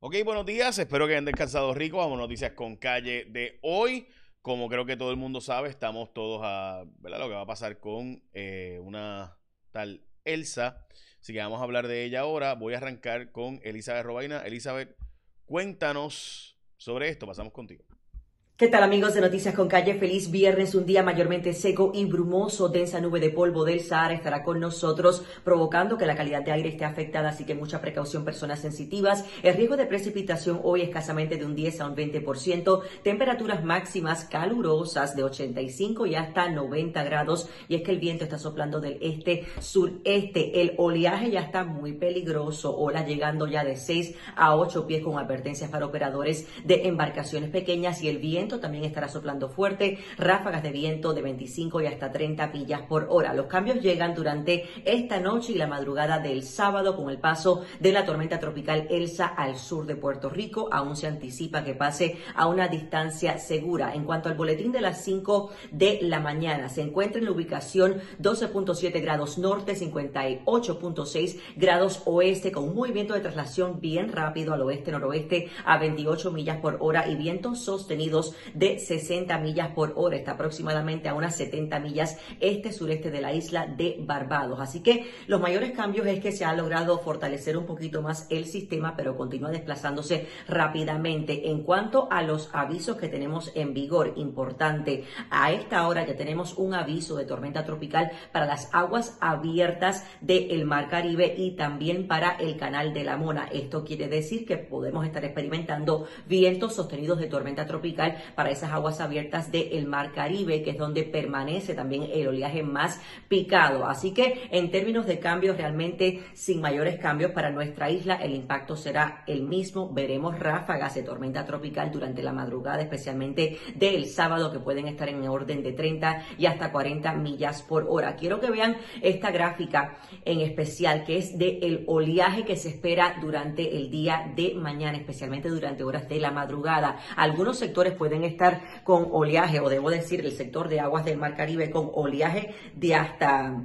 Ok, buenos días. Espero que hayan descansado rico. Vamos noticias con calle de hoy. Como creo que todo el mundo sabe, estamos todos a ver lo que va a pasar con eh, una tal Elsa. Así que vamos a hablar de ella ahora. Voy a arrancar con Elizabeth Robaina. Elizabeth, cuéntanos sobre esto. Pasamos contigo. ¿Qué tal amigos de Noticias con Calle? Feliz viernes, un día mayormente seco y brumoso, densa nube de polvo del Sahara estará con nosotros, provocando que la calidad de aire esté afectada, así que mucha precaución personas sensitivas. El riesgo de precipitación hoy escasamente de un 10 a un 20%, temperaturas máximas calurosas de 85 y hasta 90 grados, y es que el viento está soplando del este sureste. El oleaje ya está muy peligroso, olas llegando ya de 6 a 8 pies con advertencias para operadores de embarcaciones pequeñas y el viento también estará soplando fuerte, ráfagas de viento de 25 y hasta 30 millas por hora. Los cambios llegan durante esta noche y la madrugada del sábado con el paso de la tormenta tropical Elsa al sur de Puerto Rico. Aún se anticipa que pase a una distancia segura. En cuanto al boletín de las 5 de la mañana, se encuentra en la ubicación 12.7 grados norte, 58.6 grados oeste, con un movimiento de traslación bien rápido al oeste-noroeste a 28 millas por hora y vientos sostenidos de 60 millas por hora. Está aproximadamente a unas 70 millas este-sureste de la isla de Barbados. Así que los mayores cambios es que se ha logrado fortalecer un poquito más el sistema, pero continúa desplazándose rápidamente. En cuanto a los avisos que tenemos en vigor, importante, a esta hora ya tenemos un aviso de tormenta tropical para las aguas abiertas del Mar Caribe y también para el Canal de la Mona. Esto quiere decir que podemos estar experimentando vientos sostenidos de tormenta tropical para esas aguas abiertas del Mar Caribe, que es donde permanece también el oleaje más picado. Así que en términos de cambios, realmente sin mayores cambios para nuestra isla, el impacto será el mismo. Veremos ráfagas de tormenta tropical durante la madrugada, especialmente del sábado, que pueden estar en orden de 30 y hasta 40 millas por hora. Quiero que vean esta gráfica en especial, que es del oleaje que se espera durante el día de mañana, especialmente durante horas de la madrugada. Algunos sectores pueden pueden estar con oleaje, o debo decir, el sector de aguas del Mar Caribe con oleaje de hasta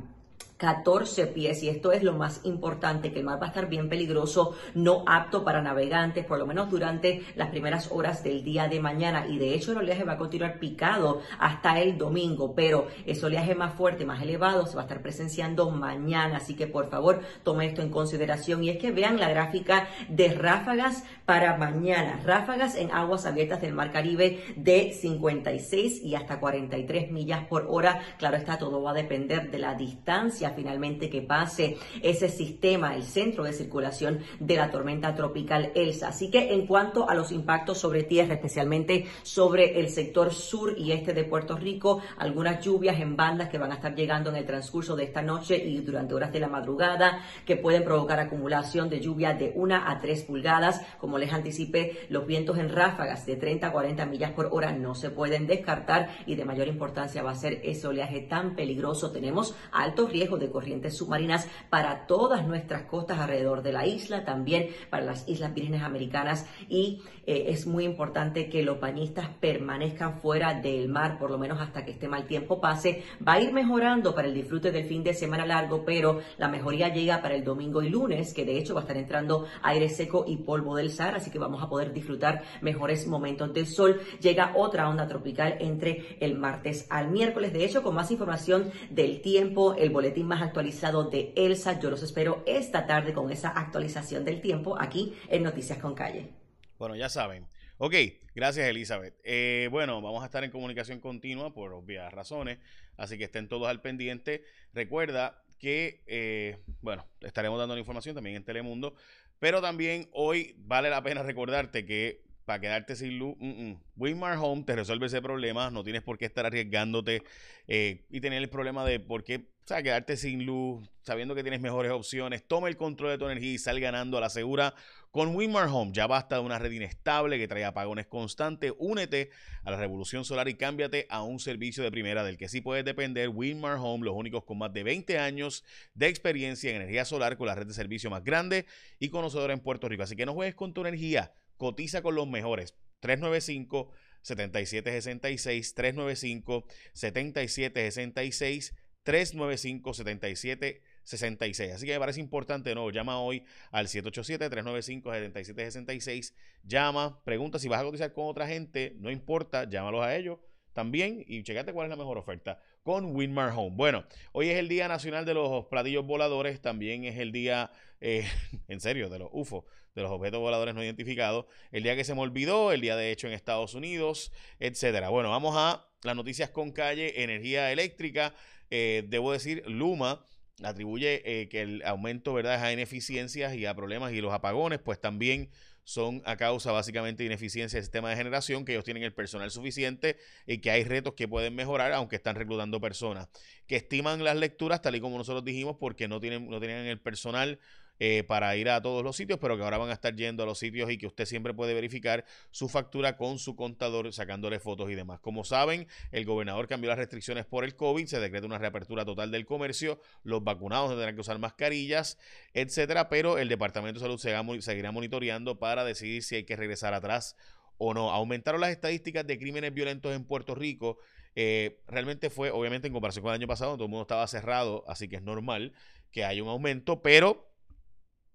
14 pies y esto es lo más importante, que el mar va a estar bien peligroso, no apto para navegantes, por lo menos durante las primeras horas del día de mañana. Y de hecho el oleaje va a continuar picado hasta el domingo, pero ese oleaje más fuerte, más elevado se va a estar presenciando mañana, así que por favor tome esto en consideración. Y es que vean la gráfica de ráfagas para mañana, ráfagas en aguas abiertas del Mar Caribe de 56 y hasta 43 millas por hora, claro está, todo va a depender de la distancia finalmente que pase ese sistema, el centro de circulación de la tormenta tropical Elsa. Así que en cuanto a los impactos sobre tierra, especialmente sobre el sector sur y este de Puerto Rico, algunas lluvias en bandas que van a estar llegando en el transcurso de esta noche y durante horas de la madrugada que pueden provocar acumulación de lluvia de 1 a 3 pulgadas. Como les anticipé, los vientos en ráfagas de 30 a 40 millas por hora no se pueden descartar y de mayor importancia va a ser ese oleaje tan peligroso. Tenemos alto riesgo de corrientes submarinas para todas nuestras costas alrededor de la isla, también para las Islas Vírgenes Americanas y eh, es muy importante que los bañistas permanezcan fuera del mar, por lo menos hasta que este mal tiempo pase. Va a ir mejorando para el disfrute del fin de semana largo, pero la mejoría llega para el domingo y lunes, que de hecho va a estar entrando aire seco y polvo del Sahara, así que vamos a poder disfrutar mejores momentos del sol. Llega otra onda tropical entre el martes al miércoles. De hecho, con más información del tiempo, el boletín más actualizado de Elsa, yo los espero esta tarde con esa actualización del tiempo aquí en Noticias con Calle. Bueno, ya saben. Ok, gracias Elizabeth. Eh, bueno, vamos a estar en comunicación continua por obvias razones, así que estén todos al pendiente. Recuerda que, eh, bueno, estaremos dando la información también en Telemundo, pero también hoy vale la pena recordarte que para quedarte sin luz, mm, mm, Home te resuelve ese problema, no tienes por qué estar arriesgándote eh, y tener el problema de por qué quedarte sin luz, sabiendo que tienes mejores opciones. Toma el control de tu energía y sal ganando a la segura con Winmar Home. Ya basta de una red inestable que trae apagones constantes. Únete a la revolución solar y cámbiate a un servicio de primera del que sí puedes depender. Winmar Home, los únicos con más de 20 años de experiencia en energía solar con la red de servicio más grande y conocedora en Puerto Rico. Así que no juegues con tu energía, cotiza con los mejores. 395 7766 395 7766 395-77 66. Así que me parece importante, ¿no? Llama hoy al 787-395-7766. Llama, pregunta si vas a cotizar con otra gente, no importa, llámalos a ellos también y checate cuál es la mejor oferta con Winmar Home. Bueno, hoy es el Día Nacional de los Platillos Voladores, también es el día, eh, en serio, de los UFO, de los objetos voladores no identificados, el día que se me olvidó, el día de hecho en Estados Unidos, etcétera. Bueno, vamos a las noticias con calle, energía eléctrica, eh, debo decir, Luma atribuye eh, que el aumento, ¿verdad?, a ineficiencias y a problemas y los apagones, pues también son a causa básicamente de ineficiencia del sistema de generación, que ellos tienen el personal suficiente y que hay retos que pueden mejorar, aunque están reclutando personas. Que estiman las lecturas, tal y como nosotros dijimos, porque no tienen, no tienen el personal eh, para ir a todos los sitios, pero que ahora van a estar yendo a los sitios y que usted siempre puede verificar su factura con su contador, sacándole fotos y demás. Como saben, el gobernador cambió las restricciones por el COVID, se decreta una reapertura total del comercio, los vacunados tendrán que usar mascarillas, etcétera, pero el Departamento de Salud seguirá monitoreando para decidir si hay que regresar atrás o no. Aumentaron las estadísticas de crímenes violentos en Puerto Rico. Eh, realmente fue, obviamente, en comparación con el año pasado, todo el mundo estaba cerrado, así que es normal que haya un aumento, pero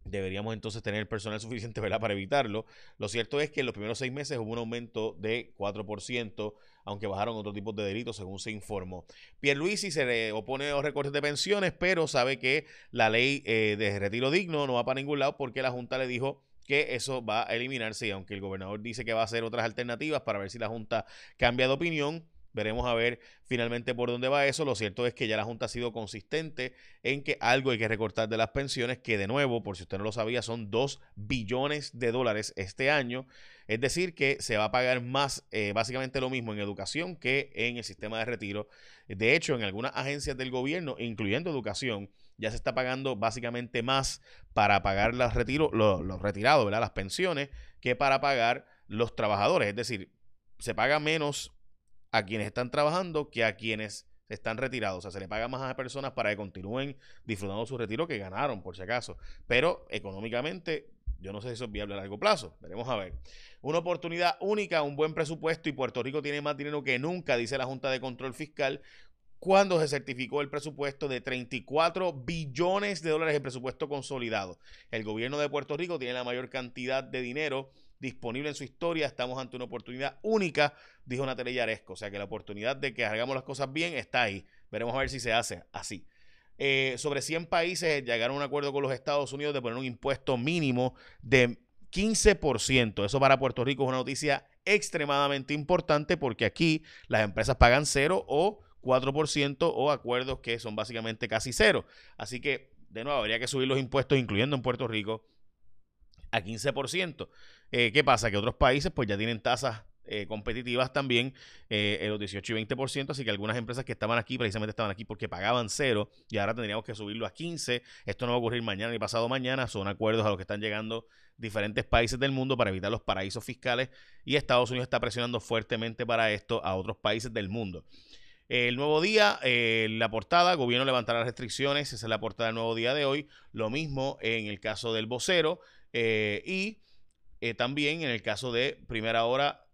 deberíamos entonces tener personal suficiente ¿verdad? para evitarlo. Lo cierto es que en los primeros seis meses hubo un aumento de 4%, aunque bajaron otros tipos de delitos, según se informó. Pierluisi se opone a los recortes de pensiones, pero sabe que la ley eh, de retiro digno no va para ningún lado porque la Junta le dijo que eso va a eliminarse y aunque el gobernador dice que va a hacer otras alternativas para ver si la Junta cambia de opinión, Veremos a ver finalmente por dónde va eso. Lo cierto es que ya la Junta ha sido consistente en que algo hay que recortar de las pensiones, que de nuevo, por si usted no lo sabía, son 2 billones de dólares este año. Es decir, que se va a pagar más, eh, básicamente lo mismo en educación que en el sistema de retiro. De hecho, en algunas agencias del gobierno, incluyendo educación, ya se está pagando básicamente más para pagar los, retiros, los, retirados, las pensiones, que para pagar los trabajadores. Es decir, se paga menos a quienes están trabajando que a quienes están retirados. O sea, se le paga más a personas para que continúen disfrutando su retiro que ganaron, por si acaso. Pero económicamente, yo no sé si eso es viable a largo plazo. Veremos a ver. Una oportunidad única, un buen presupuesto y Puerto Rico tiene más dinero que nunca, dice la Junta de Control Fiscal. Cuando se certificó el presupuesto de 34 billones de dólares de presupuesto consolidado. El gobierno de Puerto Rico tiene la mayor cantidad de dinero disponible en su historia. Estamos ante una oportunidad única, dijo Natalia Yaresco. O sea que la oportunidad de que hagamos las cosas bien está ahí. Veremos a ver si se hace así. Eh, sobre 100 países llegaron a un acuerdo con los Estados Unidos de poner un impuesto mínimo de 15%. Eso para Puerto Rico es una noticia extremadamente importante porque aquí las empresas pagan cero o 4% o acuerdos que son básicamente casi cero. Así que, de nuevo, habría que subir los impuestos, incluyendo en Puerto Rico, a 15%. Eh, ¿Qué pasa? Que otros países pues ya tienen tasas eh, competitivas también, eh, los 18 y 20%, así que algunas empresas que estaban aquí precisamente estaban aquí porque pagaban cero y ahora tendríamos que subirlo a 15. Esto no va a ocurrir mañana ni pasado mañana, son acuerdos a los que están llegando diferentes países del mundo para evitar los paraísos fiscales y Estados Unidos está presionando fuertemente para esto a otros países del mundo. El nuevo día, eh, la portada, gobierno levantará restricciones, esa es la portada del nuevo día de hoy. Lo mismo en el caso del vocero y eh, también en el caso de primera hora,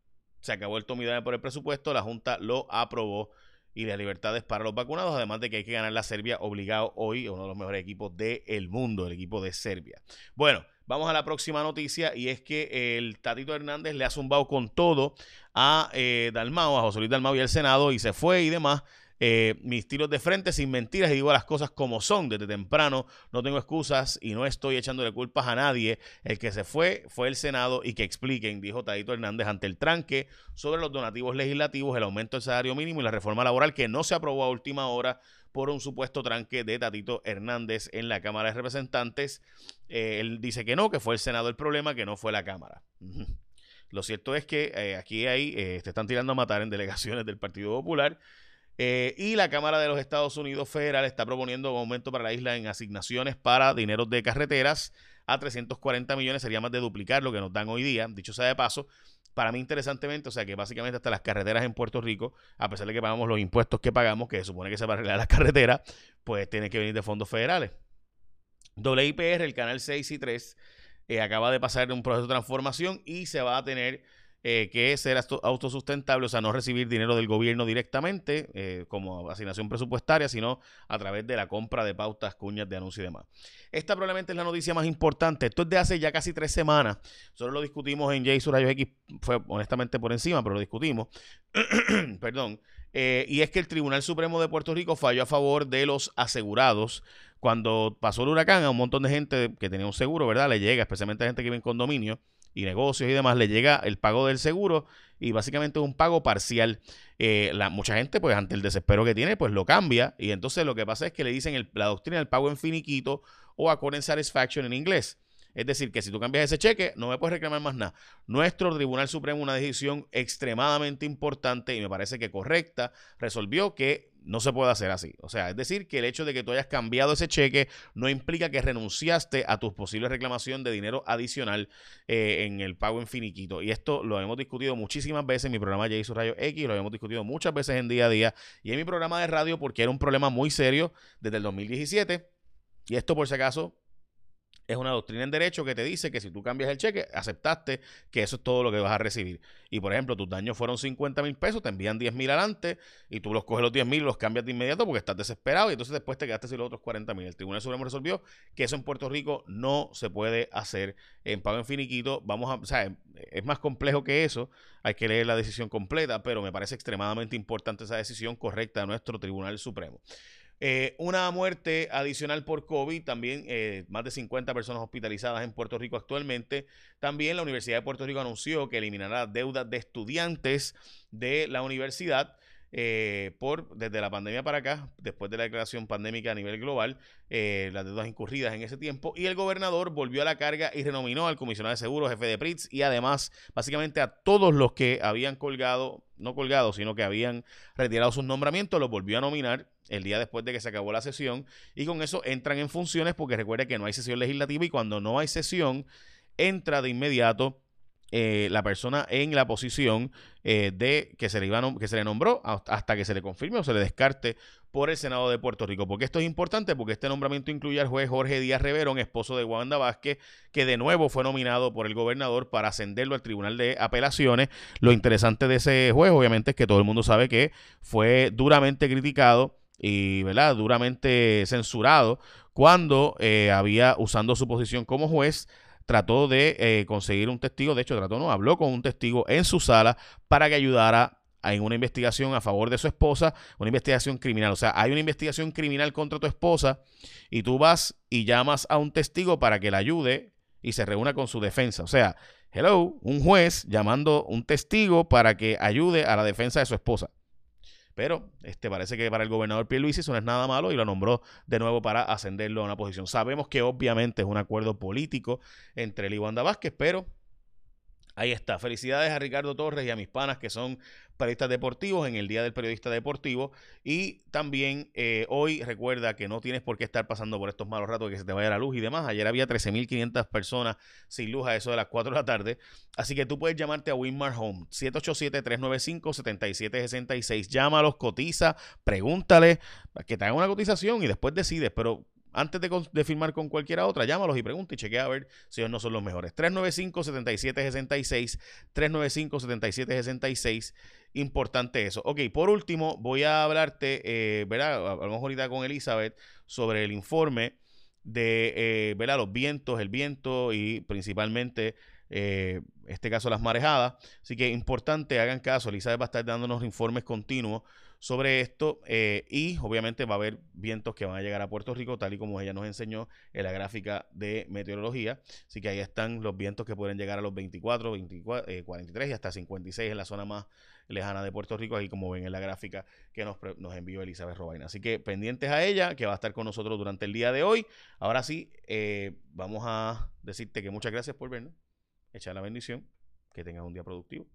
se acabó el tomidame por el presupuesto, la Junta lo aprobó y las libertades para los vacunados, además de que hay que ganar la Serbia obligado hoy, uno de los mejores equipos del mundo, el equipo de Serbia. Bueno, vamos a la próxima noticia y es que el Tatito Hernández le ha zumbado con todo a eh, Dalmao, a José Luis Dalmao y al Senado y se fue y demás. Eh, mis tiros de frente sin mentiras y digo las cosas como son desde temprano. No tengo excusas y no estoy echándole culpas a nadie. El que se fue fue el Senado y que expliquen, dijo Tadito Hernández ante el tranque sobre los donativos legislativos, el aumento del salario mínimo y la reforma laboral que no se aprobó a última hora por un supuesto tranque de Tatito Hernández en la Cámara de Representantes. Eh, él dice que no, que fue el Senado el problema, que no fue la Cámara. Lo cierto es que eh, aquí hay, te están tirando a matar en delegaciones del Partido Popular. Eh, y la Cámara de los Estados Unidos Federal está proponiendo un aumento para la isla en asignaciones para dineros de carreteras a 340 millones, sería más de duplicar lo que nos dan hoy día, dicho sea de paso. Para mí, interesantemente, o sea que básicamente hasta las carreteras en Puerto Rico, a pesar de que pagamos los impuestos que pagamos, que se supone que se va a arreglar las carreteras, pues tiene que venir de fondos federales. WIPR, el canal 6 y 3, eh, acaba de pasar un proceso de transformación y se va a tener eh, que es ser autosustentable, o sea, no recibir dinero del gobierno directamente eh, como asignación presupuestaria, sino a través de la compra de pautas, cuñas de anuncio y demás. Esta probablemente es la noticia más importante. Esto es de hace ya casi tres semanas. Solo lo discutimos en J Rayos X, fue honestamente por encima, pero lo discutimos. Perdón. Eh, y es que el Tribunal Supremo de Puerto Rico falló a favor de los asegurados. Cuando pasó el huracán, a un montón de gente que tenía un seguro, ¿verdad? Le llega, especialmente a gente que vive en condominio y negocios y demás, le llega el pago del seguro y básicamente es un pago parcial. Eh, la, mucha gente, pues ante el desespero que tiene, pues lo cambia y entonces lo que pasa es que le dicen la doctrina del pago en finiquito o according satisfaction en inglés. Es decir, que si tú cambias ese cheque, no me puedes reclamar más nada. Nuestro Tribunal Supremo, una decisión extremadamente importante y me parece que correcta, resolvió que no se puede hacer así. O sea, es decir, que el hecho de que tú hayas cambiado ese cheque no implica que renunciaste a tu posible reclamación de dinero adicional eh, en el pago en finiquito. Y esto lo hemos discutido muchísimas veces en mi programa Rayo X, lo hemos discutido muchas veces en día a día y en mi programa de radio porque era un problema muy serio desde el 2017. Y esto, por si acaso, es una doctrina en derecho que te dice que si tú cambias el cheque, aceptaste que eso es todo lo que vas a recibir. Y por ejemplo, tus daños fueron 50 mil pesos, te envían 10 mil adelante y tú los coges los 10 mil y los cambias de inmediato porque estás desesperado y entonces después te quedaste sin los otros 40 mil. El Tribunal Supremo resolvió que eso en Puerto Rico no se puede hacer en pago en finiquito. Vamos a, o sea, es más complejo que eso, hay que leer la decisión completa, pero me parece extremadamente importante esa decisión correcta de nuestro Tribunal Supremo. Eh, una muerte adicional por COVID, también eh, más de 50 personas hospitalizadas en Puerto Rico actualmente. También la Universidad de Puerto Rico anunció que eliminará deudas de estudiantes de la universidad. Eh, por desde la pandemia para acá, después de la declaración pandémica a nivel global, las deudas incurridas en ese tiempo, y el gobernador volvió a la carga y renominó al comisionado de seguros, jefe de PRITS, y además, básicamente a todos los que habían colgado, no colgado, sino que habían retirado sus nombramientos, los volvió a nominar el día después de que se acabó la sesión y con eso entran en funciones porque recuerde que no hay sesión legislativa y cuando no hay sesión entra de inmediato eh, la persona en la posición eh, de que se, le iba que se le nombró hasta que se le confirme o se le descarte por el Senado de Puerto Rico. Porque esto es importante, porque este nombramiento incluye al juez Jorge Díaz Reverón, esposo de Wanda Vázquez, que de nuevo fue nominado por el gobernador para ascenderlo al Tribunal de Apelaciones. Lo interesante de ese juez, obviamente, es que todo el mundo sabe que fue duramente criticado y ¿verdad? duramente censurado cuando eh, había, usando su posición como juez, trató de eh, conseguir un testigo, de hecho trató, no, habló con un testigo en su sala para que ayudara en una investigación a favor de su esposa, una investigación criminal. O sea, hay una investigación criminal contra tu esposa y tú vas y llamas a un testigo para que la ayude y se reúna con su defensa. O sea, hello, un juez llamando un testigo para que ayude a la defensa de su esposa. Pero este parece que para el gobernador Pierluisi eso no es nada malo y lo nombró de nuevo para ascenderlo a una posición. Sabemos que obviamente es un acuerdo político entre él y Wanda Vázquez, pero Ahí está. Felicidades a Ricardo Torres y a mis panas que son periodistas deportivos en el Día del Periodista Deportivo. Y también eh, hoy recuerda que no tienes por qué estar pasando por estos malos ratos que se te vaya la luz y demás. Ayer había 13.500 personas sin luz a eso de las 4 de la tarde. Así que tú puedes llamarte a Winmar Home 787-395-7766. Llámalos, cotiza, pregúntale que te hagan una cotización y después decides. Pero antes de, firmar con cualquiera otra, llámalos y pregunta y chequea a ver si ellos no son los mejores. 395-7766, 395-7766, importante eso. Ok, por último, voy a hablarte, eh, ¿verdad? Mejor ahorita con Elizabeth sobre el informe de, eh, ¿verdad? Los vientos, el viento y principalmente eh, este caso las marejadas. Así que importante, hagan caso. Elizabeth va a estar dándonos informes continuos sobre esto eh, y obviamente va a haber vientos que van a llegar a Puerto Rico, tal y como ella nos enseñó en la gráfica de meteorología. Así que ahí están los vientos que pueden llegar a los 24, 24 43 y hasta 56 en la zona más lejana de Puerto Rico, ahí como ven en la gráfica que nos, nos envió Elizabeth Robaina. Así que pendientes a ella, que va a estar con nosotros durante el día de hoy. Ahora sí, eh, vamos a decirte que muchas gracias por vernos, echar la bendición, que tengas un día productivo.